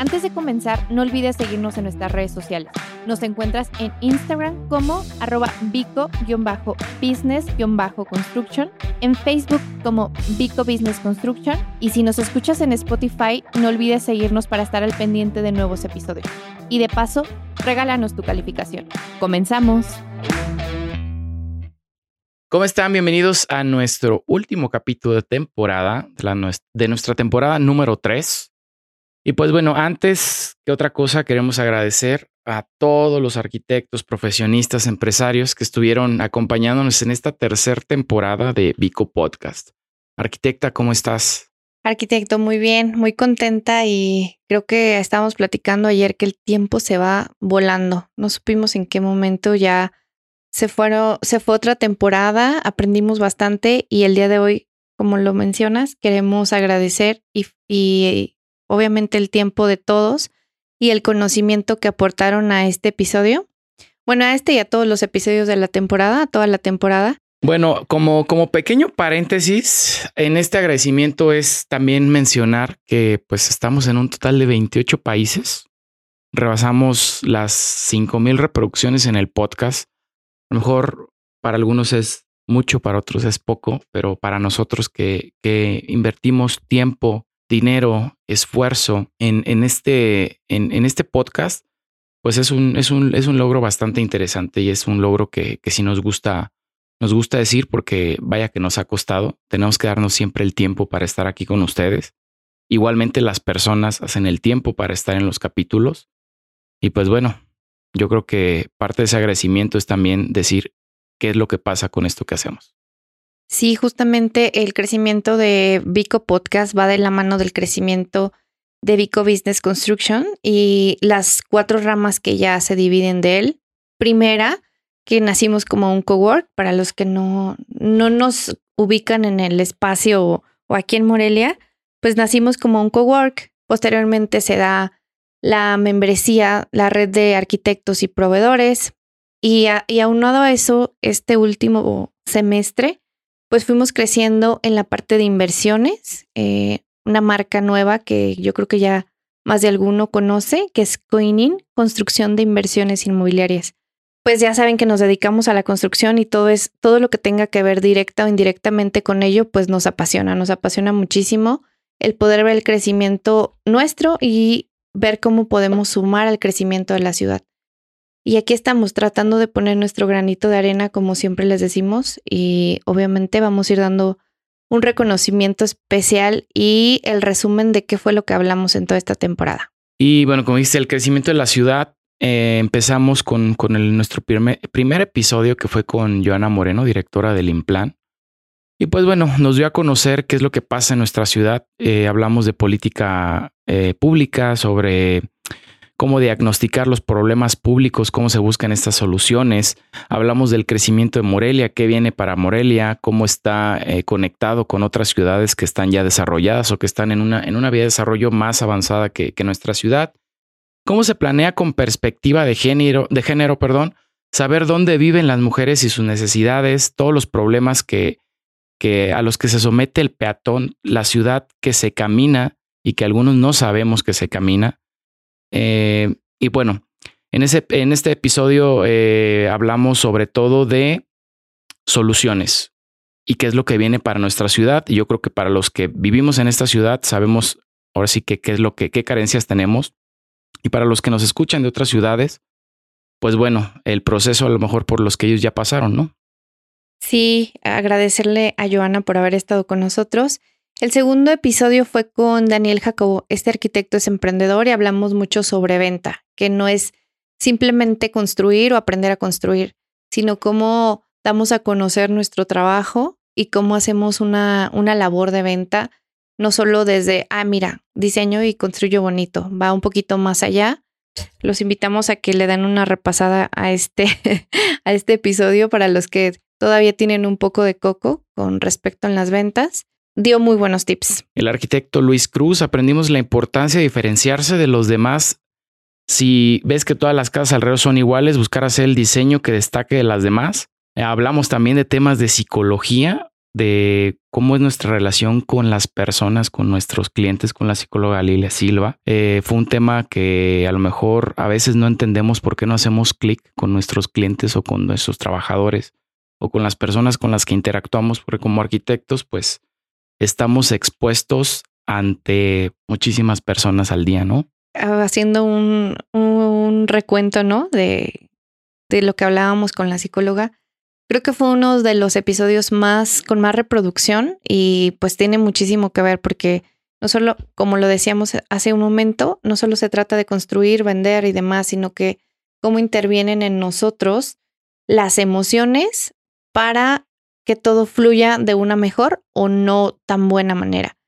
Antes de comenzar, no olvides seguirnos en nuestras redes sociales. Nos encuentras en Instagram como arroba bico-business-construction, en Facebook como Bico Business Construction y si nos escuchas en Spotify, no olvides seguirnos para estar al pendiente de nuevos episodios. Y de paso, regálanos tu calificación. Comenzamos. ¿Cómo están? Bienvenidos a nuestro último capítulo de temporada, de nuestra temporada número 3. Y pues bueno, antes que otra cosa, queremos agradecer a todos los arquitectos, profesionistas, empresarios que estuvieron acompañándonos en esta tercera temporada de Vico Podcast. Arquitecta, ¿cómo estás? Arquitecto, muy bien, muy contenta y creo que estábamos platicando ayer que el tiempo se va volando. No supimos en qué momento ya se fueron, se fue otra temporada, aprendimos bastante y el día de hoy, como lo mencionas, queremos agradecer y, y obviamente el tiempo de todos y el conocimiento que aportaron a este episodio. Bueno, a este y a todos los episodios de la temporada, a toda la temporada. Bueno, como, como pequeño paréntesis, en este agradecimiento es también mencionar que pues estamos en un total de 28 países. Rebasamos las 5000 reproducciones en el podcast. A lo mejor para algunos es mucho, para otros es poco, pero para nosotros que, que invertimos tiempo dinero, esfuerzo en, en este, en, en, este podcast, pues es un, es, un, es un logro bastante interesante y es un logro que, que sí nos gusta, nos gusta decir porque vaya que nos ha costado. Tenemos que darnos siempre el tiempo para estar aquí con ustedes. Igualmente las personas hacen el tiempo para estar en los capítulos. Y pues bueno, yo creo que parte de ese agradecimiento es también decir qué es lo que pasa con esto que hacemos. Sí, justamente el crecimiento de Vico Podcast va de la mano del crecimiento de Vico Business Construction y las cuatro ramas que ya se dividen de él. Primera, que nacimos como un cowork, para los que no, no nos ubican en el espacio o, aquí en Morelia, pues nacimos como un cowork. Posteriormente se da la membresía, la red de arquitectos y proveedores. Y, y aunado a eso, este último semestre pues fuimos creciendo en la parte de inversiones, eh, una marca nueva que yo creo que ya más de alguno conoce, que es Coinin, Construcción de Inversiones Inmobiliarias. Pues ya saben que nos dedicamos a la construcción y todo es todo lo que tenga que ver directa o indirectamente con ello, pues nos apasiona, nos apasiona muchísimo el poder ver el crecimiento nuestro y ver cómo podemos sumar al crecimiento de la ciudad. Y aquí estamos tratando de poner nuestro granito de arena, como siempre les decimos, y obviamente vamos a ir dando un reconocimiento especial y el resumen de qué fue lo que hablamos en toda esta temporada. Y bueno, como dice, el crecimiento de la ciudad, eh, empezamos con, nuestro primer, primer, episodio que fue con Joana Moreno, directora del Implan. Y pues bueno, nos dio a conocer qué es lo que pasa en nuestra ciudad. Eh, hablamos de política eh, pública, sobre cómo diagnosticar los problemas públicos, cómo se buscan estas soluciones. Hablamos del crecimiento de Morelia, qué viene para Morelia, cómo está eh, conectado con otras ciudades que están ya desarrolladas o que están en una, en una vía de desarrollo más avanzada que, nuestra ciudad. Cómo se planea con perspectiva de género, de género, perdón, saber dónde viven las mujeres y sus necesidades, todos los problemas que, que a los que se somete el peatón, la ciudad que se camina y que algunos no sabemos que se camina eh, y bueno, en, ese, en este episodio eh, hablamos sobre todo de soluciones y qué es lo que viene para nuestra ciudad. Y yo creo que para los que vivimos en esta ciudad sabemos ahora sí qué es lo que, qué carencias tenemos. Y para los que nos escuchan de otras ciudades, pues bueno, el proceso a lo mejor por los que ellos ya pasaron, ¿no? Sí, agradecerle a Joana por haber estado con nosotros. El segundo episodio fue con Daniel Jacobo. Este arquitecto es emprendedor y hablamos mucho sobre venta, que no es simplemente construir o aprender a construir, sino cómo damos a conocer nuestro trabajo y cómo hacemos una, una labor de venta, no solo desde, ah, mira, diseño y construyo bonito, va un poquito más allá los invitamos a que le den una repasada a este, a este episodio para los que todavía tienen un poco de coco con respecto a las ventas. Dio muy buenos tips. El arquitecto Luis Cruz aprendimos la importancia de diferenciarse de los demás. Si ves que todas las casas alrededor son iguales, buscar hacer el diseño que destaque de las demás. Eh, hablamos también de temas de psicología, de cómo es nuestra relación con las personas, con nuestros clientes, con la psicóloga Lilia Silva. Eh, fue un tema que a lo mejor a veces no entendemos por qué no hacemos clic con nuestros clientes o con nuestros trabajadores o con las personas con las que interactuamos, porque como arquitectos, pues estamos expuestos ante muchísimas personas al día, ¿no? Ah, haciendo un, un recuento, ¿no? De, de lo que hablábamos con la psicóloga. Creo que fue uno de los episodios más con más reproducción y pues tiene muchísimo que ver porque no solo, como lo decíamos hace un momento, no solo se trata de construir, vender y demás, sino que cómo intervienen en nosotros las emociones para que todo fluya de una mejor o no tan buena manera.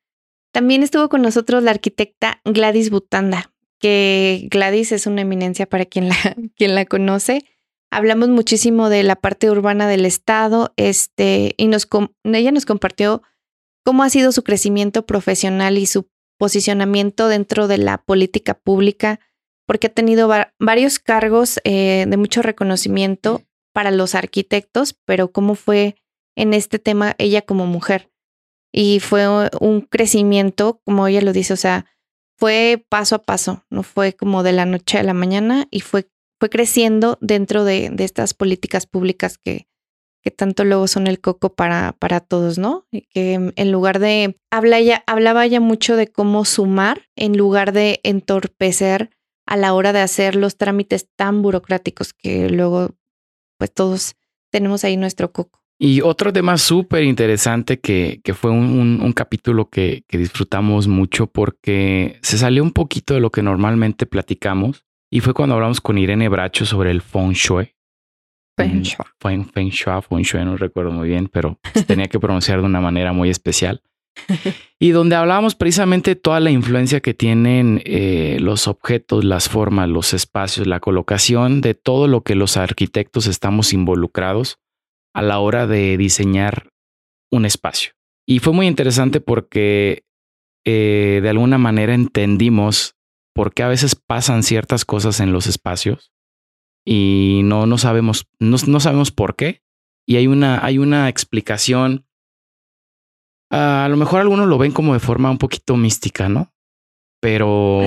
También estuvo con nosotros la arquitecta Gladys Butanda, que Gladys es una eminencia para quien la, quien la conoce. Hablamos muchísimo de la parte urbana del estado, este, y ella nos compartió cómo ha sido su crecimiento profesional y su posicionamiento dentro de la política pública, porque ha tenido varios cargos eh, de mucho reconocimiento para los arquitectos, pero cómo fue en este tema ella como mujer. Y fue un crecimiento, como ella lo dice, o sea, fue paso a paso, no fue como de la noche a la mañana y fue, fue creciendo dentro de, de estas políticas públicas que, que tanto luego son el coco para, para todos, ¿no? Y que en lugar de, habla ella, hablaba ya mucho de cómo sumar en lugar de entorpecer a la hora de hacer los trámites tan burocráticos que luego, pues todos tenemos ahí nuestro coco. Y otro tema súper interesante que, que, fue un, un, capítulo que, que, disfrutamos mucho porque se salió un poquito de lo que normalmente platicamos y fue cuando hablamos con Irene Bracho sobre el feng shui. Feng shui. Feng, feng shui, feng shui, no recuerdo muy bien, pero tenía que pronunciar de una manera muy especial. y donde hablábamos precisamente de toda la influencia que tienen eh, los objetos, las formas, los espacios, la colocación de todo lo que los arquitectos estamos involucrados a la hora de diseñar un espacio. Y fue muy interesante porque eh, de alguna manera entendimos por qué a veces pasan ciertas cosas en los espacios y no, no sabemos, no, no sabemos por qué. Y hay una, hay una explicación. a lo mejor algunos lo ven como de forma un poquito mística, ¿no? Pero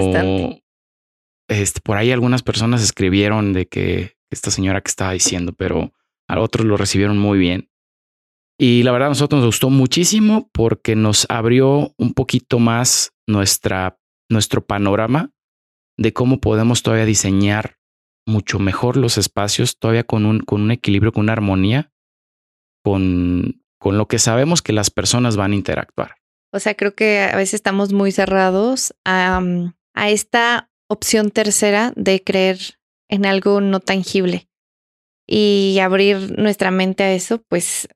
este, por ahí algunas personas escribieron de que esta señora que estaba diciendo, pero a otros lo recibieron muy bien. Y la verdad a nosotros nos gustó muchísimo porque nos abrió un poquito más nuestra, nuestro panorama de cómo podemos todavía diseñar mucho mejor los espacios, todavía con un, con un equilibrio, con una armonía, con, con lo que sabemos que las personas van a interactuar. O sea, creo que a veces estamos muy cerrados a, a esta opción tercera de creer en algo no tangible y abrir nuestra mente a eso, pues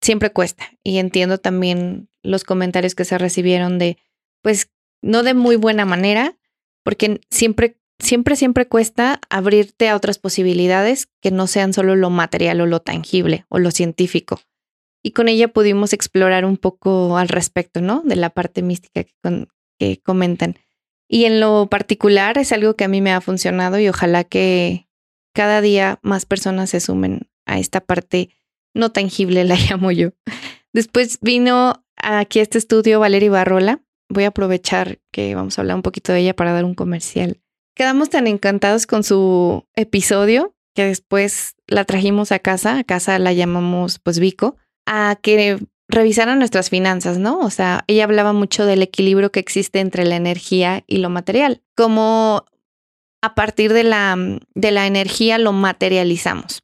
siempre cuesta. Y entiendo también los comentarios que se recibieron de, pues, no de muy buena manera, porque siempre, siempre, siempre cuesta abrirte a otras posibilidades que no sean solo lo material o lo tangible o lo científico. Y con ella pudimos explorar un poco al respecto, ¿no? De la parte mística que, que comentan. Y en lo particular es algo que a mí me ha funcionado y ojalá que, cada día más personas se sumen a esta parte no tangible, la llamo yo. Después vino aquí a este estudio Valeria Barrola. Voy a aprovechar que vamos a hablar un poquito de ella para dar un comercial. Quedamos tan encantados con su episodio que después la trajimos a casa, a casa la llamamos pues Vico, a que revisaran nuestras finanzas, ¿no? O sea, ella hablaba mucho del equilibrio que existe entre la energía y lo material, como a partir de la, de la energía lo materializamos.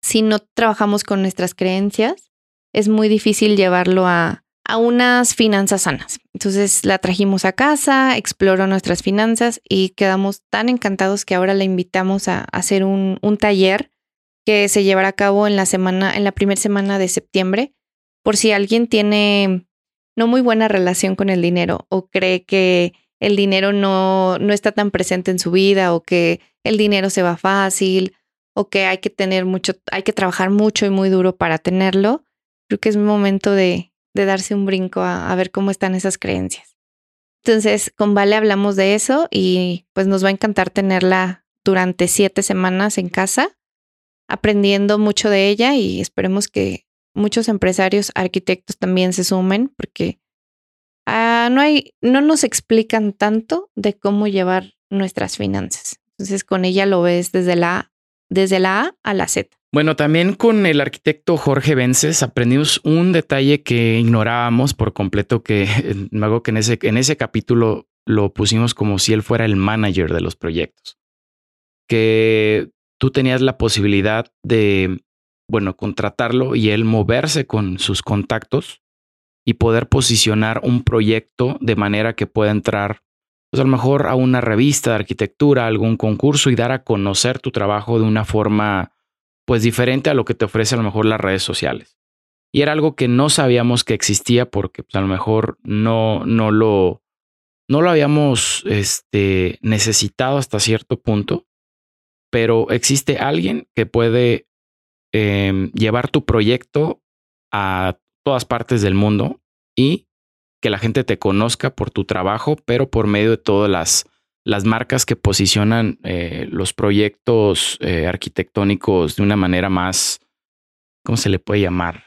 Si no trabajamos con nuestras creencias, es muy difícil llevarlo a, a unas finanzas sanas. Entonces la trajimos a casa, exploró nuestras finanzas y quedamos tan encantados que ahora la invitamos a, hacer un, un, taller que se llevará a cabo en la semana, en la primera semana de septiembre, por si alguien tiene no muy buena relación con el dinero o cree que el dinero no, no está tan presente en su vida o que el dinero se va fácil o que hay que tener mucho, hay que trabajar mucho y muy duro para tenerlo, creo que es momento de, de darse un brinco a, a, ver cómo están esas creencias. Entonces, con Vale hablamos de eso y pues nos va a encantar tenerla durante siete semanas en casa, aprendiendo mucho de ella y esperemos que muchos empresarios, arquitectos también se sumen porque uh, no hay, no nos explican tanto de cómo llevar nuestras finanzas. Entonces, con ella lo ves desde la desde la A a la Z. Bueno, también con el arquitecto Jorge Vences aprendimos un detalle que ignorábamos por completo, que hago que en ese, en ese capítulo lo pusimos como si él fuera el manager de los proyectos. Que tú tenías la posibilidad de, bueno, contratarlo y él moverse con sus contactos y poder posicionar un proyecto de manera que pueda entrar pues a lo mejor a una revista de arquitectura, algún concurso y dar a conocer tu trabajo de una forma pues diferente a lo que te ofrece a lo mejor las redes sociales. Y era algo que no sabíamos que existía porque pues, a lo mejor no, no lo, no lo habíamos este, necesitado hasta cierto punto, pero existe alguien que puede eh, llevar tu proyecto a todas partes del mundo y que la gente te conozca por tu trabajo, pero por medio de todas las, las marcas que posicionan eh, los proyectos eh, arquitectónicos de una manera más, ¿cómo se le puede llamar?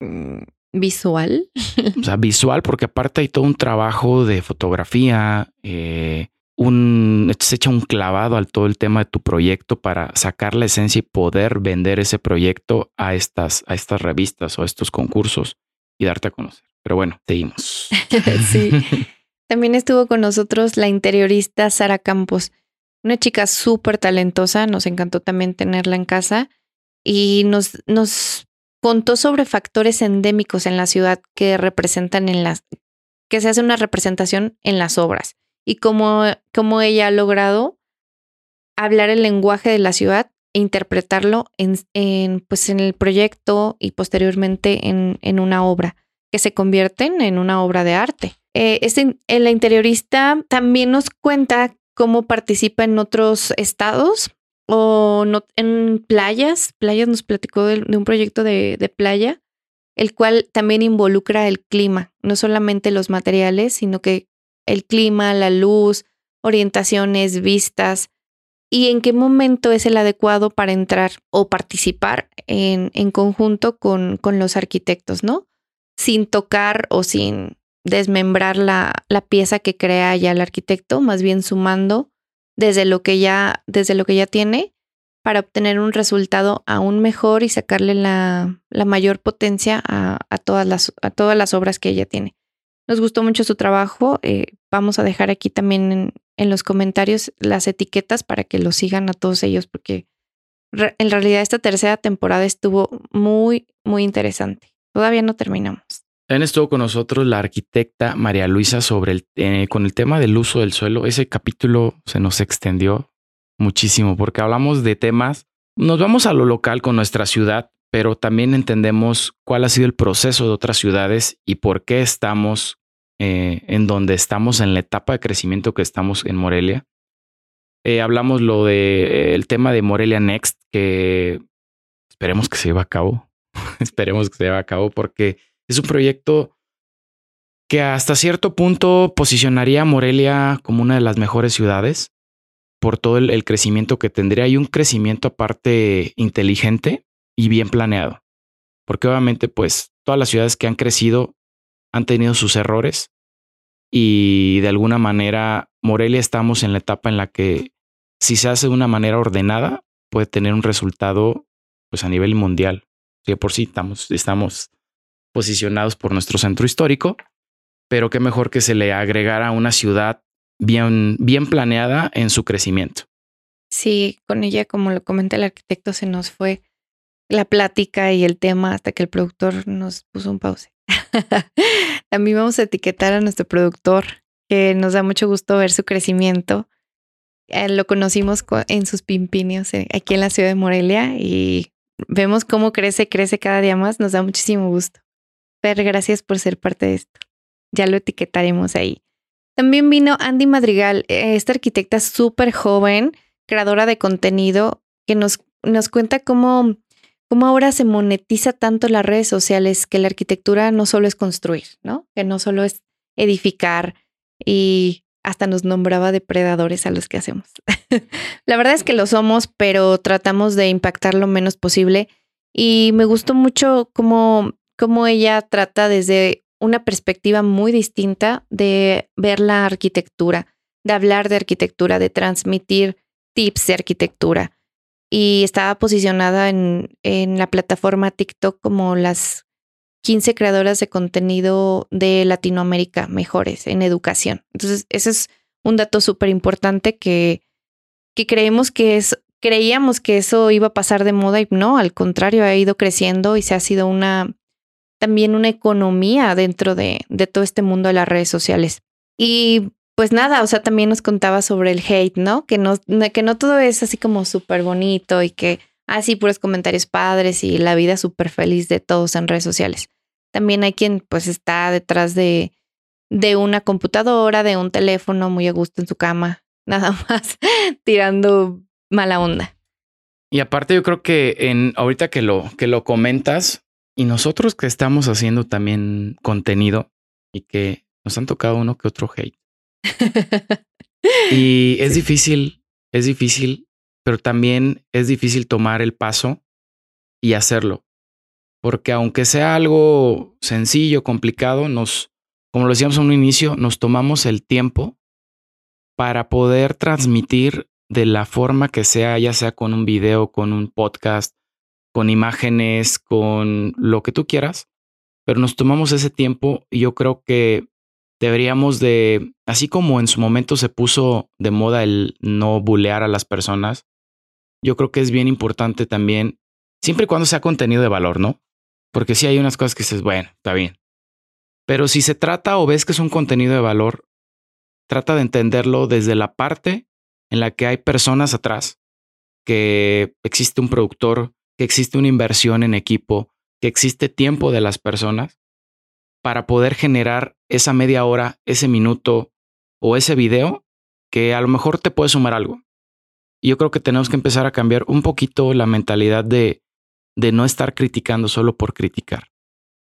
Mm, visual. O sea, visual, porque aparte hay todo un trabajo de fotografía, eh, un, se echa un clavado al todo el tema de tu proyecto para sacar la esencia y poder vender ese proyecto a estas, a estas revistas o a estos concursos y darte a conocer. Pero bueno, seguimos. sí. También estuvo con nosotros la interiorista Sara Campos, una chica súper talentosa, nos encantó también tenerla en casa y nos, nos contó sobre factores endémicos en la ciudad que representan en las, que se hace una representación en las obras y cómo, cómo ella ha logrado hablar el lenguaje de la ciudad e interpretarlo en, en, pues en el proyecto y posteriormente en, en una obra que se convierten en una obra de arte. Eh, este, el interiorista también nos cuenta cómo participa en otros estados o no, en playas. Playas nos platicó de, un proyecto de playa, el cual también involucra el clima, no solamente los materiales, sino que el clima, la luz, orientaciones, vistas, y en qué momento es el adecuado para entrar o participar en, en conjunto con, con, los arquitectos, ¿no? sin tocar o sin desmembrar la, la, pieza que crea ya el arquitecto, más bien sumando desde lo que ya, desde lo que ya tiene para obtener un resultado aún mejor y sacarle la, la mayor potencia a, a, todas las, a todas las obras que ella tiene. Nos gustó mucho su trabajo. Eh, vamos a dejar aquí también en, los comentarios las etiquetas para que lo sigan a todos ellos, porque en realidad esta tercera temporada estuvo muy, muy interesante. Todavía no terminamos. También estuvo con nosotros la arquitecta María Luisa sobre el, eh, con el tema del uso del suelo. Ese capítulo se nos extendió muchísimo porque hablamos de temas. Nos vamos a lo local con nuestra ciudad, pero también entendemos cuál ha sido el proceso de otras ciudades y por qué estamos eh, en donde estamos en la etapa de crecimiento que estamos en Morelia. Eh, hablamos lo de el tema de Morelia Next, que esperemos que se lleve a cabo. Esperemos que se lleve a cabo porque es un proyecto que hasta cierto punto posicionaría a Morelia como una de las mejores ciudades por todo el, el crecimiento que tendría y un crecimiento aparte inteligente y bien planeado. Porque obviamente pues todas las ciudades que han crecido han tenido sus errores y de alguna manera Morelia estamos en la etapa en la que si se hace de una manera ordenada puede tener un resultado pues a nivel mundial que por sí estamos, estamos posicionados por nuestro centro histórico, pero qué mejor que se le agregara una ciudad bien, bien planeada en su crecimiento. Sí, con ella, como lo comenta el arquitecto, se nos fue la plática y el tema hasta que el productor nos puso un pause. También vamos a etiquetar a nuestro productor, que nos da mucho gusto ver su crecimiento. Eh, lo conocimos en sus pimpinios eh, aquí en la ciudad de Morelia y vemos cómo crece, crece cada día más, nos da muchísimo gusto. Fer, gracias por ser parte de esto. Ya lo etiquetaremos ahí. También vino Andy Madrigal, eh, esta arquitecta súper joven, creadora de contenido, que nos, nos cuenta cómo, cómo ahora se monetiza tanto las redes sociales, que la arquitectura no solo es construir, ¿no? Que no solo es edificar y hasta nos nombraba depredadores a los que hacemos. la verdad es que lo somos, pero tratamos de impactar lo menos posible. Y me gustó mucho cómo, cómo ella trata desde una perspectiva muy distinta de ver la arquitectura, de hablar de arquitectura, de transmitir tips de arquitectura. Y estaba posicionada en, en la plataforma TikTok como las 15 creadoras de contenido de Latinoamérica mejores en educación. Entonces, ese es un dato súper importante que, que creemos que es, creíamos que eso iba a pasar de moda y no, al contrario, ha ido creciendo y se ha sido una, también una economía dentro de, de todo este mundo de las redes sociales. Y pues nada, o sea, también nos contaba sobre el hate, ¿no? Que no, que no todo es así como súper bonito y que así ah, puros comentarios padres y la vida súper feliz de todos en redes sociales. También hay quien pues está detrás de, de una computadora, de un teléfono muy a gusto en su cama, nada más tirando mala onda. Y aparte yo creo que en ahorita que lo que lo comentas y nosotros que estamos haciendo también contenido y que nos han tocado uno que otro hate. Y es difícil, es difícil pero también es difícil tomar el paso y hacerlo. Porque aunque sea algo sencillo, complicado, nos, como lo decíamos en un inicio, nos tomamos el tiempo para poder transmitir de la forma que sea, ya sea con un video, con un podcast, con imágenes, con lo que tú quieras, pero nos tomamos ese tiempo y yo creo que deberíamos de, así como en su momento se puso de moda el no bulear a las personas, yo creo que es bien importante también, siempre y cuando sea contenido de valor, ¿no? Porque si hay unas cosas que dices, bueno, está bien. Pero si se trata o ves que es un contenido de valor, trata de entenderlo desde la parte en la que hay personas atrás, que existe un productor, que existe una inversión en equipo, que existe tiempo de las personas para poder generar esa media hora, ese minuto o ese video que a lo mejor te puede sumar algo yo creo que tenemos que empezar a cambiar un poquito la mentalidad de, de no estar criticando solo por criticar,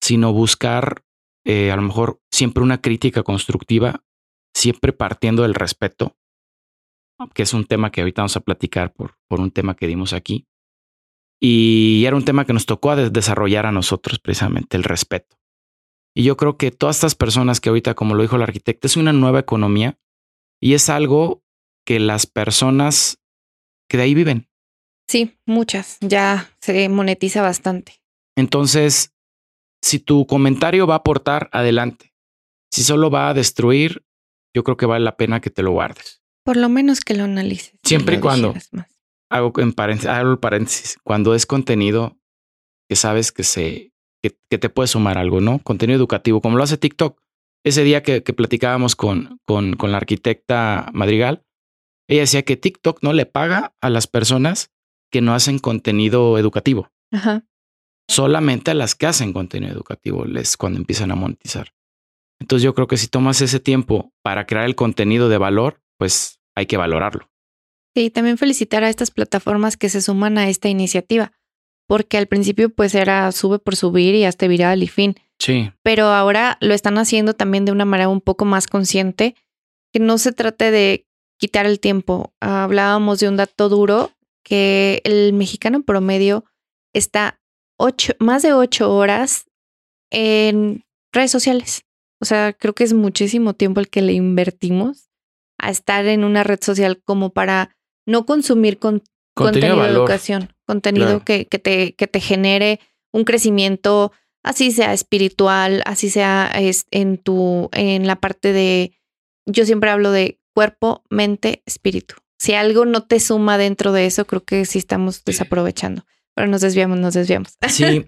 sino buscar eh, a lo mejor siempre una crítica constructiva, siempre partiendo del respeto, que es un tema que ahorita vamos a platicar por, por un tema que dimos aquí. Y era un tema que nos tocó desarrollar a nosotros precisamente, el respeto. Y yo creo que todas estas personas que ahorita, como lo dijo el arquitecto, es una nueva economía y es algo que las personas que de ahí viven. Sí, muchas. Ya se monetiza bastante. Entonces, si tu comentario va a aportar, adelante. Si solo va a destruir, yo creo que vale la pena que te lo guardes. Por lo menos que lo analices. Siempre y cuando hago en paréntesis, hago paréntesis, cuando es contenido que sabes que se que, te puede sumar algo, ¿no? Contenido educativo, como lo hace TikTok. Ese día que, que platicábamos con, con, con la arquitecta Madrigal, ella decía que TikTok no le paga a las personas que no hacen contenido educativo. Ajá. Solamente a las que hacen contenido educativo les cuando empiezan a monetizar. Entonces yo creo que si tomas ese tiempo para crear el contenido de valor, pues hay que valorarlo. Sí, también felicitar a estas plataformas que se suman a esta iniciativa, porque al principio pues era sube por subir y hasta viral y fin. Sí. Pero ahora lo están haciendo también de una manera un poco más consciente, que no se trate de quitar el tiempo. Hablábamos de un dato duro que el mexicano promedio está ocho, más de ocho horas en redes sociales. O sea, creo que es muchísimo tiempo el que le invertimos a estar en una red social como para no consumir con, contenido, de, educación, contenido que, que, te, que te genere un crecimiento, así sea espiritual, así sea en tu, en la parte de, yo siempre hablo de cuerpo, mente, espíritu. Si algo no te suma dentro de eso, creo que sí estamos desaprovechando. Pero nos desviamos, nos desviamos. Sí.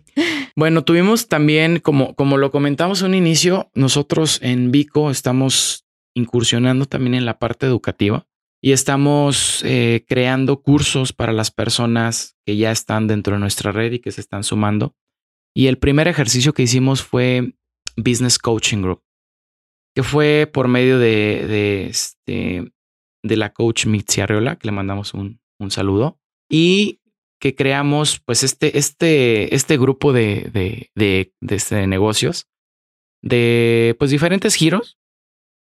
Bueno, tuvimos también, como, como lo comentamos en un inicio, nosotros en Vico estamos incursionando también en la parte educativa y estamos eh, creando cursos para las personas que ya están dentro de nuestra red y que se están sumando. Y el primer ejercicio que hicimos fue Business Coaching Group. que fue por medio de, de, este, la coach Mitzi Arreola, que le mandamos un, un saludo, y que creamos pues este, este, este grupo de, de, de, de este, negocios de pues diferentes giros.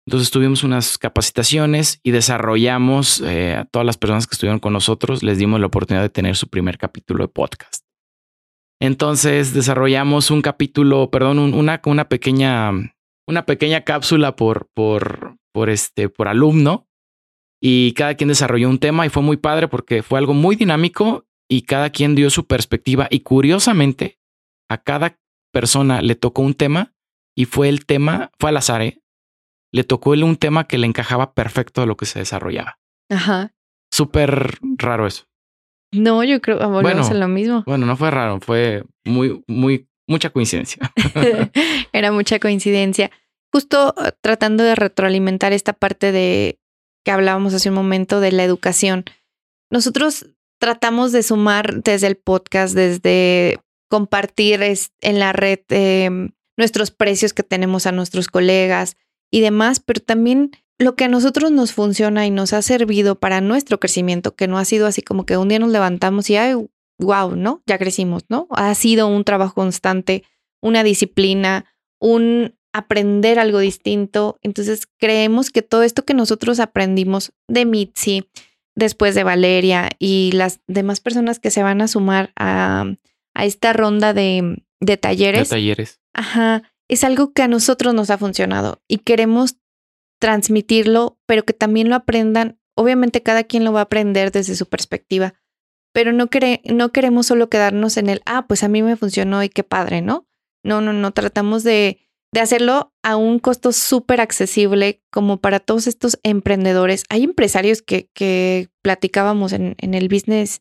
Entonces tuvimos unas capacitaciones y desarrollamos eh, a todas las personas que estuvieron con nosotros, les dimos la oportunidad de tener su primer capítulo de podcast. Entonces desarrollamos un capítulo, perdón, una, pequeña, una pequeña cápsula por, por, por este, por alumno y cada quien desarrolló un tema y fue muy padre porque fue algo muy dinámico y cada quien dio su perspectiva y curiosamente a cada persona le tocó un tema y fue el tema, fue al azar, ¿eh? Le tocó un tema que le encajaba perfecto a lo que se desarrollaba. Ajá. Súper raro eso. No, yo creo, volvemos Bueno. a lo mismo. Bueno, no fue raro, fue muy, muy, mucha coincidencia. Era mucha coincidencia. Justo eh, tratando de retroalimentar esta parte de que hablábamos hace un momento de la educación. Nosotros tratamos de sumar desde el podcast, desde compartir en la red eh, nuestros precios que tenemos a nuestros colegas y demás, pero también lo que a nosotros nos funciona y nos ha servido para nuestro crecimiento, que no ha sido así como que un día nos levantamos y, ay, wow, ¿no? Ya crecimos, ¿no? Ha sido un trabajo constante, una disciplina, un aprender algo distinto. Entonces creemos que todo esto que nosotros aprendimos de Mitzi, después de Valeria y las demás personas que se van a sumar a, a esta ronda de, de De talleres, talleres. Ajá, es algo que a nosotros nos ha funcionado y queremos transmitirlo, pero que también lo aprendan. Obviamente cada quien lo va a aprender desde su perspectiva, pero no, no queremos solo quedarnos en el, ah, pues a mí me funcionó y qué padre, ¿no? No, no, no, tratamos de, hacerlo a un costo súper accesible como para todos estos emprendedores. Hay empresarios que, que platicábamos en, en el business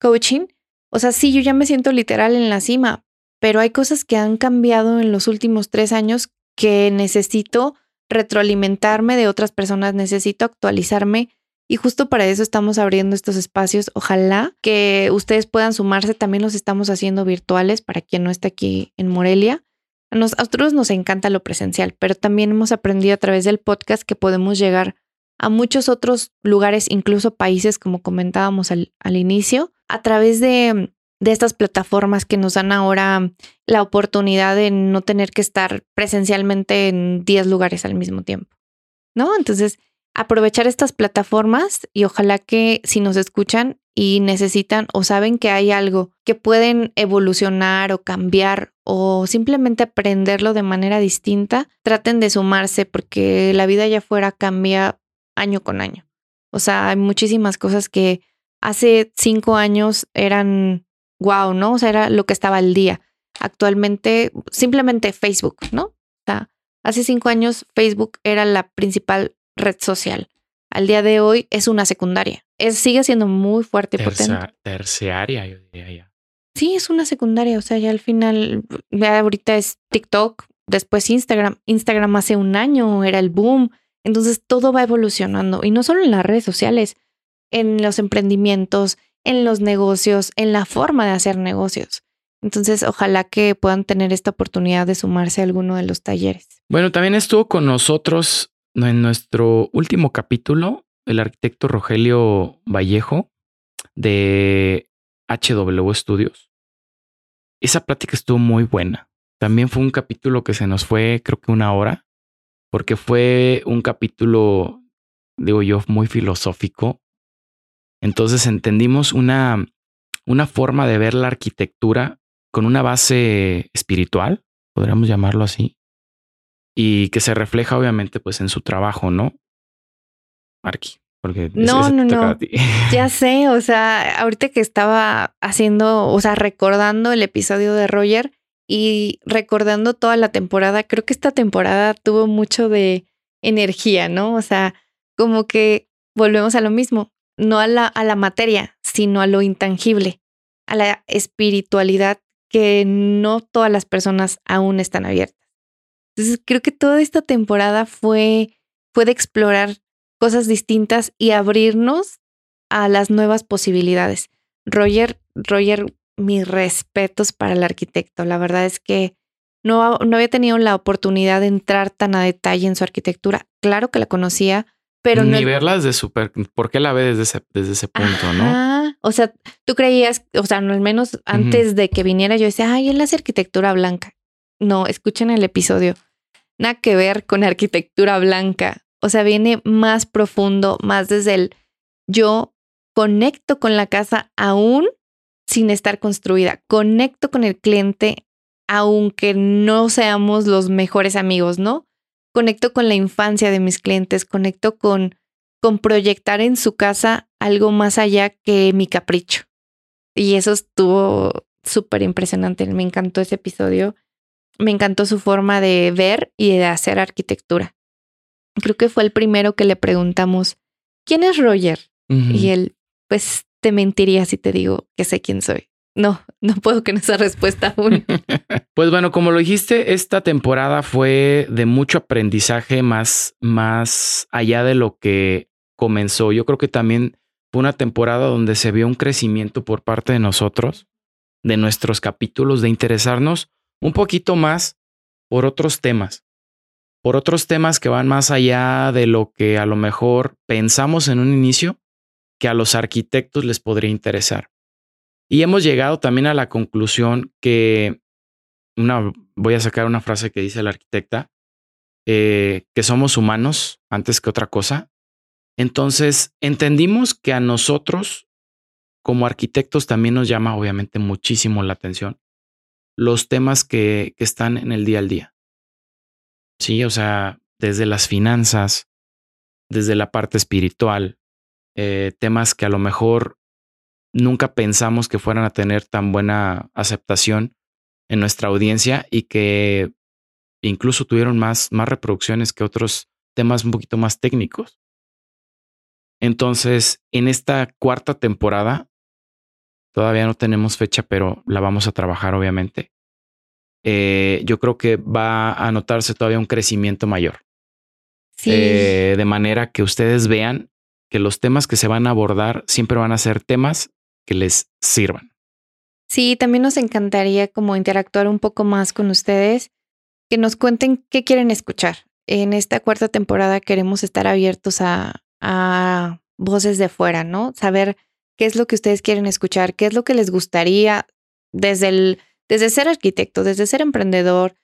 coaching. O sea, sí, yo ya me siento literal en la cima, pero hay cosas que han cambiado en los últimos tres años que necesito retroalimentarme de otras personas, necesito actualizarme y justo para eso estamos abriendo estos espacios. Ojalá que ustedes puedan sumarse, también los estamos haciendo virtuales para quien no está aquí en Morelia. A nos- a nosotros nos encanta lo presencial, pero también hemos aprendido a través del podcast que podemos llegar a muchos otros lugares, incluso países, como comentábamos al, al inicio, a través de, de estas plataformas que nos dan ahora la oportunidad de no tener que estar presencialmente en 10 lugares al mismo tiempo, ¿no? Entonces, aprovechar estas plataformas y ojalá que si nos escuchan y necesitan o saben que hay algo que pueden evolucionar o cambiar o simplemente aprenderlo de manera distinta, traten de sumarse porque la vida allá afuera cambia año con año. O sea, hay muchísimas cosas que hace cinco años eran wow, ¿no? O sea, era lo que estaba al día. Actualmente, simplemente Facebook, ¿no? O sea, hace cinco años Facebook era la principal red social. Al día de hoy es una secundaria. Es, sigue siendo muy fuerte y potente. Tercia- terciaria, yo diría ya. Sí, es una secundaria. O sea, ya al final, ya ahorita es TikTok, después Instagram. Instagram hace un año era el boom. Entonces todo va evolucionando. Y no solo en las redes sociales, en los emprendimientos, en los negocios, en la forma de hacer negocios. Entonces, ojalá que puedan tener esta oportunidad de sumarse a alguno de los talleres. Bueno, también estuvo con nosotros en nuestro último capítulo el arquitecto Rogelio Vallejo de HW Studios. Esa plática estuvo muy buena. También fue un capítulo que se nos fue, creo que una hora, porque fue un capítulo, digo yo, muy filosófico. Entonces entendimos una, una forma de ver la arquitectura con una base espiritual, podríamos llamarlo así, y que se refleja obviamente pues en su trabajo, ¿no? Arqui, porque No, ese no, no. Ya sé, o sea, ahorita que estaba haciendo, o sea, recordando el episodio de Roger y recordando toda la temporada, creo que esta temporada tuvo mucho de energía, ¿no? O sea, como que volvemos a lo mismo, no a la, a la materia, sino a lo intangible, a la espiritualidad que no todas las personas aún están abiertas. Entonces, creo que toda esta temporada fue, fue de explorar cosas distintas y abrirnos a las nuevas posibilidades. Roger, Roger, mis respetos para el arquitecto. La verdad es que no, no había tenido la oportunidad de entrar tan a detalle en su arquitectura. Claro que la conocía, pero Ni no. verla desde super. ¿Por qué la ve desde ese, desde ese punto, no? Ajá. O sea, tú creías, o sea, no, al menos antes de que viniera, yo decía, ay, él hace arquitectura blanca. No, escuchen el episodio. Nada que ver con arquitectura blanca. O sea, viene más profundo, más desde el yo conecto con la casa aún sin estar construida. Conecto con el cliente aunque no seamos los mejores amigos, ¿no? Conecto con la infancia de mis clientes, conecto con, con proyectar en su casa algo más allá que mi capricho. Y eso estuvo súper impresionante. Me encantó ese episodio. Me encantó su forma de ver y de hacer arquitectura. Creo que fue el primero que le preguntamos, ¿quién es Roger? Y él, pues te mentiría si te digo que sé quién soy. No, no puedo con esa respuesta aún. Pues bueno, como lo dijiste, esta temporada fue de mucho aprendizaje más, más allá de lo que comenzó. Yo creo que también fue una temporada donde se vio un crecimiento por parte de nosotros, de nuestros capítulos, de interesarnos un poquito más por otros temas, por otros temas que van más allá de lo que a lo mejor pensamos en un inicio que a los arquitectos les podría interesar. Y hemos llegado también a la conclusión que una, voy a sacar una frase que dice la arquitecta, eh, que somos humanos antes que otra cosa. Entonces, entendimos que a nosotros, como arquitectos, también nos llama obviamente muchísimo la atención los temas que, que están en el día al día. Sí, o sea, desde las finanzas, desde la parte espiritual, eh, temas que a lo mejor nunca pensamos que fueran a tener tan buena aceptación en nuestra audiencia y que incluso tuvieron más, más reproducciones que otros temas un poquito más técnicos. Entonces, en esta cuarta temporada, todavía no tenemos fecha, pero la vamos a trabajar obviamente. Eh, yo creo que va a notarse todavía un crecimiento mayor. Sí. Eh, de manera que ustedes vean que los temas que se van a abordar siempre van a ser temas que les sirvan. Sí, también nos encantaría como interactuar un poco más con ustedes, que nos cuenten qué quieren escuchar. En esta cuarta temporada queremos estar abiertos a, a voces de fuera, ¿no? Saber qué es lo que ustedes quieren escuchar, qué es lo que les gustaría desde el, desde ser arquitecto, desde ser emprendedor,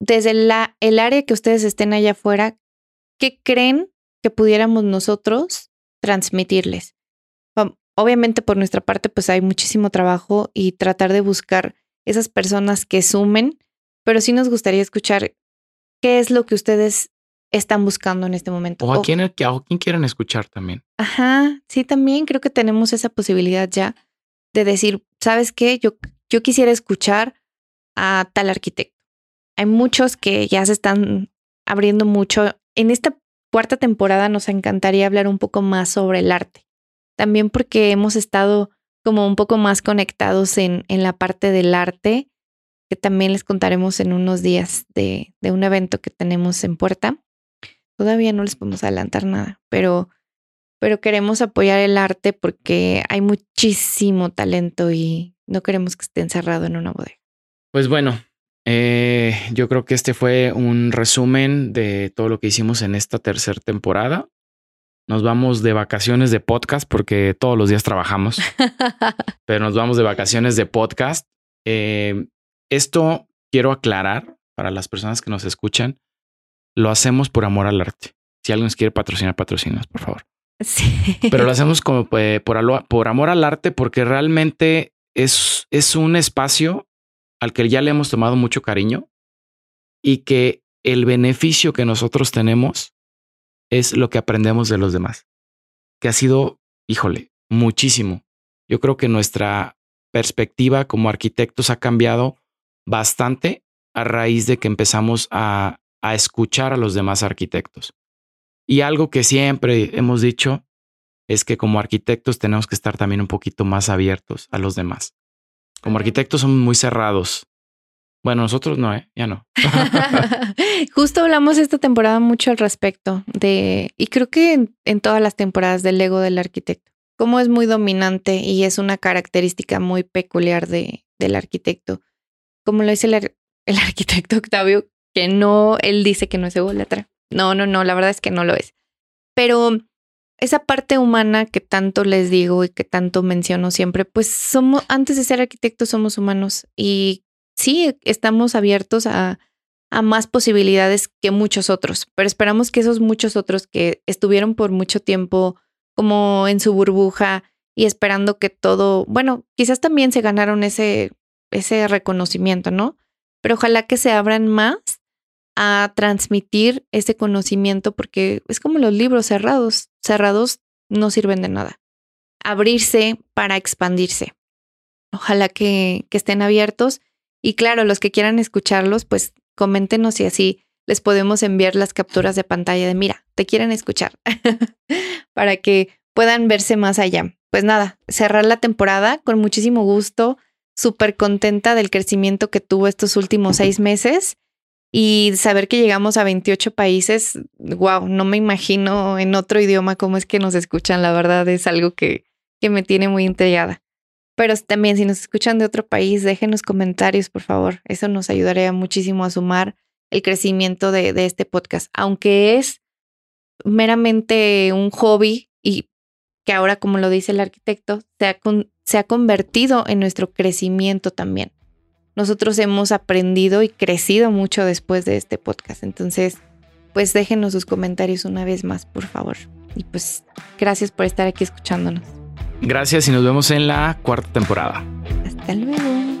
desde la, el área que ustedes estén allá afuera, ¿qué creen que pudiéramos nosotros transmitirles? Obviamente por nuestra parte pues hay muchísimo trabajo y tratar de buscar esas personas que sumen, pero sí nos gustaría escuchar qué es lo que ustedes están buscando en este momento. O a quién, a quién quieren escuchar también. Ajá, sí, también creo que tenemos esa posibilidad ya de decir, ¿sabes qué? Yo, yo quisiera escuchar a tal arquitecto. Hay muchos que ya se están abriendo mucho. En esta cuarta temporada nos encantaría hablar un poco más sobre el arte también porque hemos estado como un poco más conectados en, en la parte del arte, que también les contaremos en unos días de, de, un evento que tenemos en puerta. Todavía no les podemos adelantar nada, pero, pero queremos apoyar el arte porque hay muchísimo talento y no queremos que esté encerrado en una bodega. Pues bueno, eh, yo creo que este fue un resumen de todo lo que hicimos en esta tercera temporada nos vamos de vacaciones de podcast porque todos los días trabajamos, pero nos vamos de vacaciones de podcast. Eh, esto quiero aclarar para las personas que nos escuchan, lo hacemos por amor al arte. Si alguien nos quiere patrocinar, patrocinas, por favor. Sí. Pero lo hacemos como por, por amor al arte porque realmente es, es un espacio al que ya le hemos tomado mucho cariño y que el beneficio que nosotros tenemos es lo que aprendemos de los demás, que ha sido, híjole, muchísimo. Yo creo que nuestra perspectiva como arquitectos ha cambiado bastante a raíz de que empezamos a, a escuchar a los demás arquitectos. Y algo que siempre hemos dicho es que como arquitectos tenemos que estar también un poquito más abiertos a los demás. Como arquitectos somos muy cerrados. Bueno, nosotros no, ¿eh? ya no. Justo hablamos esta temporada mucho al respecto de, y creo que en, todas las temporadas del ego del arquitecto, como es muy dominante y es una característica muy peculiar de, del arquitecto. Como lo dice la, el arquitecto Octavio, que no, él dice que no es ególatra. No, no, no, la verdad es que no lo es. Pero esa parte humana que tanto les digo y que tanto menciono siempre, pues somos, antes de ser arquitectos somos humanos y sí, estamos abiertos a, más posibilidades que muchos otros, pero esperamos que esos muchos otros que estuvieron por mucho tiempo como en su burbuja y esperando que todo, bueno, quizás también se ganaron ese, ese reconocimiento, ¿no? Pero ojalá que se abran más a transmitir ese conocimiento porque es como los libros cerrados, cerrados no sirven de nada. Abrirse para expandirse. Ojalá que estén abiertos y claro, los que quieran escucharlos, pues coméntenos si así les podemos enviar las capturas de pantalla de mira, te quieren escuchar para que puedan verse más allá. Pues nada, cerrar la temporada con muchísimo gusto, súper contenta del crecimiento que tuvo estos últimos seis meses y saber que llegamos a 28 países, wow, no me imagino en otro idioma cómo es que nos escuchan, la verdad es algo que, que me tiene muy intrigada. Pero también si nos escuchan de otro país, déjenos comentarios, por favor. Eso nos ayudaría muchísimo a sumar el crecimiento de, este podcast, aunque es meramente un hobby y que ahora, como lo dice el arquitecto, se ha, se ha convertido en nuestro crecimiento también nosotros hemos aprendido y crecido mucho después de este podcast. Entonces, pues déjenos sus comentarios una vez más, por favor. Y pues gracias por estar aquí escuchándonos. Gracias y nos vemos en la cuarta temporada. Hasta luego.